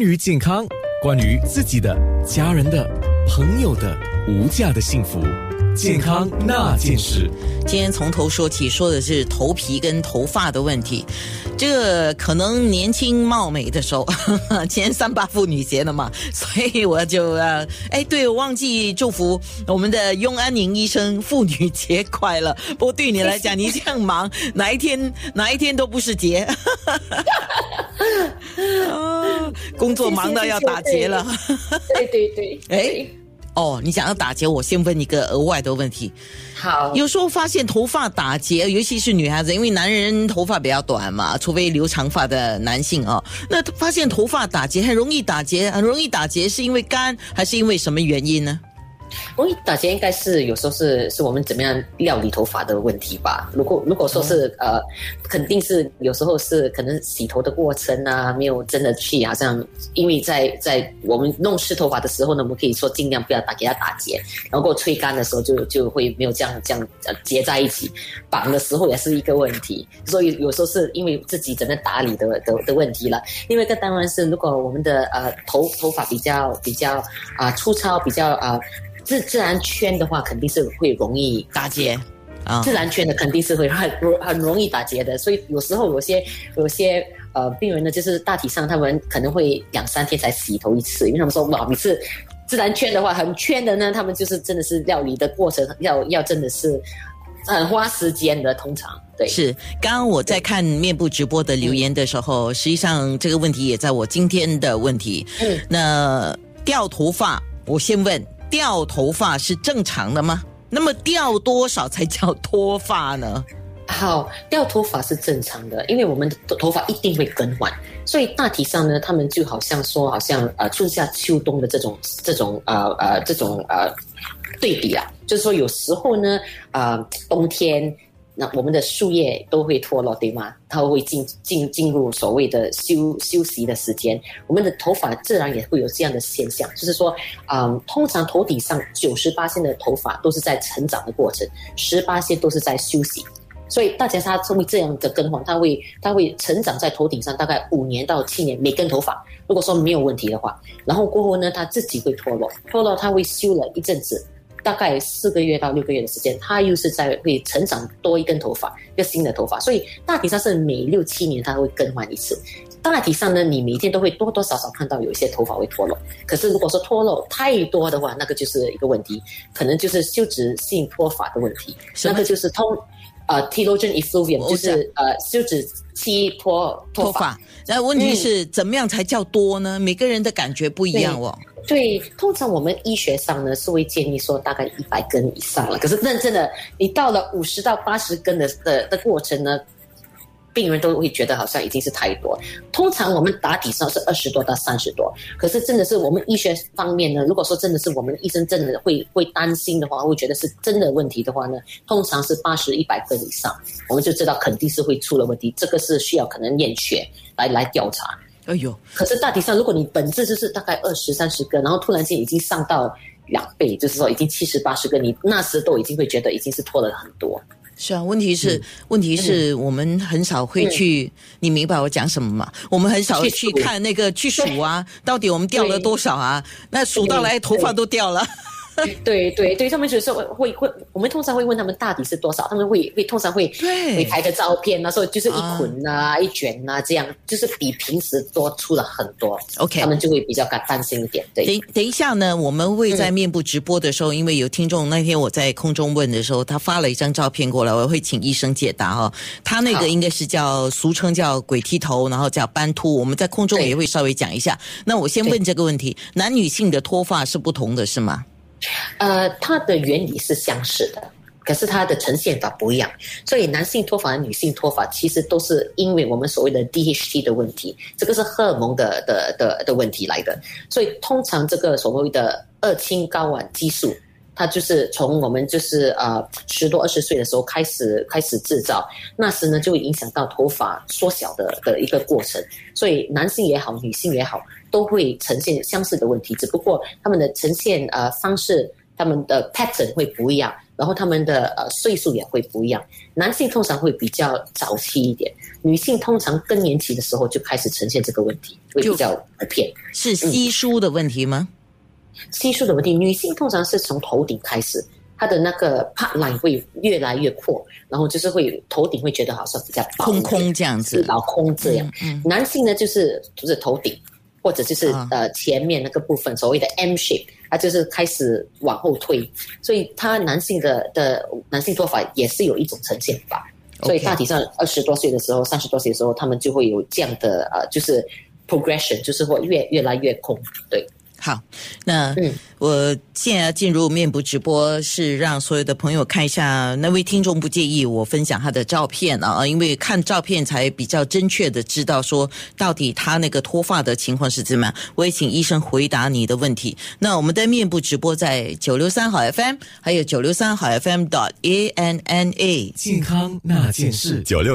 关于健康，关于自己的、家人的、朋友的无价的幸福，健康那件事。今天从头说起，说的是头皮跟头发的问题。这可能年轻貌美的时候，前三八妇女节了嘛，所以我就呃，哎，对我忘记祝福我们的雍安宁医生妇女节快乐。不过对你来讲，你这样忙，哪一天哪一天都不是节，啊，工作忙到要打结了。对对对，哎。哦，你想要打结，我先问一个额外的问题。好，有时候发现头发打结，尤其是女孩子，因为男人头发比较短嘛，除非留长发的男性啊，那发现头发打结很容易打结，很容易打结，是因为干还是因为什么原因呢？容易打结应该是有时候是是我们怎么样料理头发的问题吧。如果如果说是呃，肯定是有时候是可能洗头的过程啊，没有真的去好像，因为在在我们弄湿头发的时候呢，我们可以说尽量不要打给它打结，然后吹干的时候就就会没有这样这样结在一起。绑的时候也是一个问题，所以有时候是因为自己怎么打理的的的问题了。另外一个当然是如果我们的呃头头发比较比较啊粗糙，比较啊。自自然圈的话，肯定是会容易打结啊。自然圈的肯定是会很很容易打结的，所以有时候有些有些呃病人呢，就是大体上他们可能会两三天才洗头一次，因为他们说哇，每次自然圈的话很圈的呢，他们就是真的是料理的过程要要真的是很花时间的，通常对。是，刚刚我在看面部直播的留言的时候，实际上这个问题也在我今天的问题。嗯，那掉头发，我先问。掉头发是正常的吗？那么掉多少才叫脱发呢？好，掉头发是正常的，因为我们的头发一定会更换，所以大体上呢，他们就好像说，好像呃春夏秋冬的这种这种呃呃这种呃对比啊，就是说有时候呢，呃冬天。那我们的树叶都会脱落，对吗？它会进进进入所谓的休休息的时间。我们的头发自然也会有这样的现象，就是说，嗯，通常头顶上九十八线的头发都是在成长的过程，十八线都是在休息。所以大家他会这样的更换，它会它会成长在头顶上大概五年到七年，每根头发如果说没有问题的话，然后过后呢，它自己会脱落，脱落它会休了一阵子。大概四个月到六个月的时间，它又是在会成长多一根头发，一个新的头发，所以大体上是每六七年它会更换一次。大体上呢，你每天都会多多少少看到有一些头发会脱落。可是如果说脱落太多的话，那个就是一个问题，可能就是休止性脱发的问题。那个就是通呃 telogen effluvium，就是呃休止期脱脱发。那问题是怎么样才叫多呢？每个人的感觉不一样哦。对，通常我们医学上呢是会建议说大概一百根以上了。可是认真的，你到了五十到八十根的的的过程呢，病人都会觉得好像已经是太多。通常我们打底上是二十多到三十多，可是真的是我们医学方面呢，如果说真的是我们医生真的会会担心的话，会觉得是真的问题的话呢，通常是八十一百根以上，我们就知道肯定是会出了问题。这个是需要可能验血来来调查。哎呦！可是大体上，如果你本质就是大概二十三十个，然后突然间已经上到两倍，就是说已经七十八十个，你那时都已经会觉得已经是脱了很多。是啊，问题是问题是我们很少会去，你明白我讲什么吗？我们很少去看那个去数啊，到底我们掉了多少啊？那数到来头发都掉了。对 对对，他们有时候会会，我们通常会问他们大底是多少，他们会会通常会会拍个照片，那时候就是一捆啊、一卷啊，这样就是比平时多出了很多。OK，他们就会比较感担心一点。对，等等一下呢，我们会在面部直播的时候，因为有听众那天我在空中问的时候，他发了一张照片过来，我会请医生解答哈。他那个应该是叫俗称叫鬼剃头，然后叫斑秃，我们在空中也会稍微讲一下。那我先问这个问题：男女性的脱发是不同的，是吗？呃，它的原理是相似的，可是它的呈现法不一样。所以男性脱发女性脱发其实都是因为我们所谓的 DHT 的问题，这个是荷尔蒙的的的的问题来的。所以通常这个所谓的二氢睾丸激素，它就是从我们就是呃十多二十岁的时候开始开始制造，那时呢就会影响到头发缩小的的一个过程。所以男性也好，女性也好。都会呈现相似的问题，只不过他们的呈现呃方式他们的 pattern 会不一样，然后他们的呃岁数也会不一样。男性通常会比较早期一点，女性通常更年期的时候就开始呈现这个问题，会比较普遍。是稀疏的问题吗？稀疏的问题，女性通常是从头顶开始，她的那个 part line 会越来越阔，然后就是会头顶会觉得好像比较薄空空这样子，老空这样。嗯男性呢，就是就是头顶或者就是、啊呃前面那个部分，所谓的 M shape，它就是开始往后推，所以他男性的的男性做法也是有一种呈现法。所以大体上二十多岁的时候、三十多岁的时候，他们就会有这样的呃，就是 progression，就是会越越来越空。对，好，那嗯我现在要进入面部直播，是让所有的朋友看一下。那位听众不介意我分享他的照片啊，因为看照片才比较正确的知道说到底他那个脱发的情况是怎么样。我也请医生回答你的问题。那我们的面部直播在九六三好 FM，还有九六三好 FM dot A N N A。健康那件事，九六。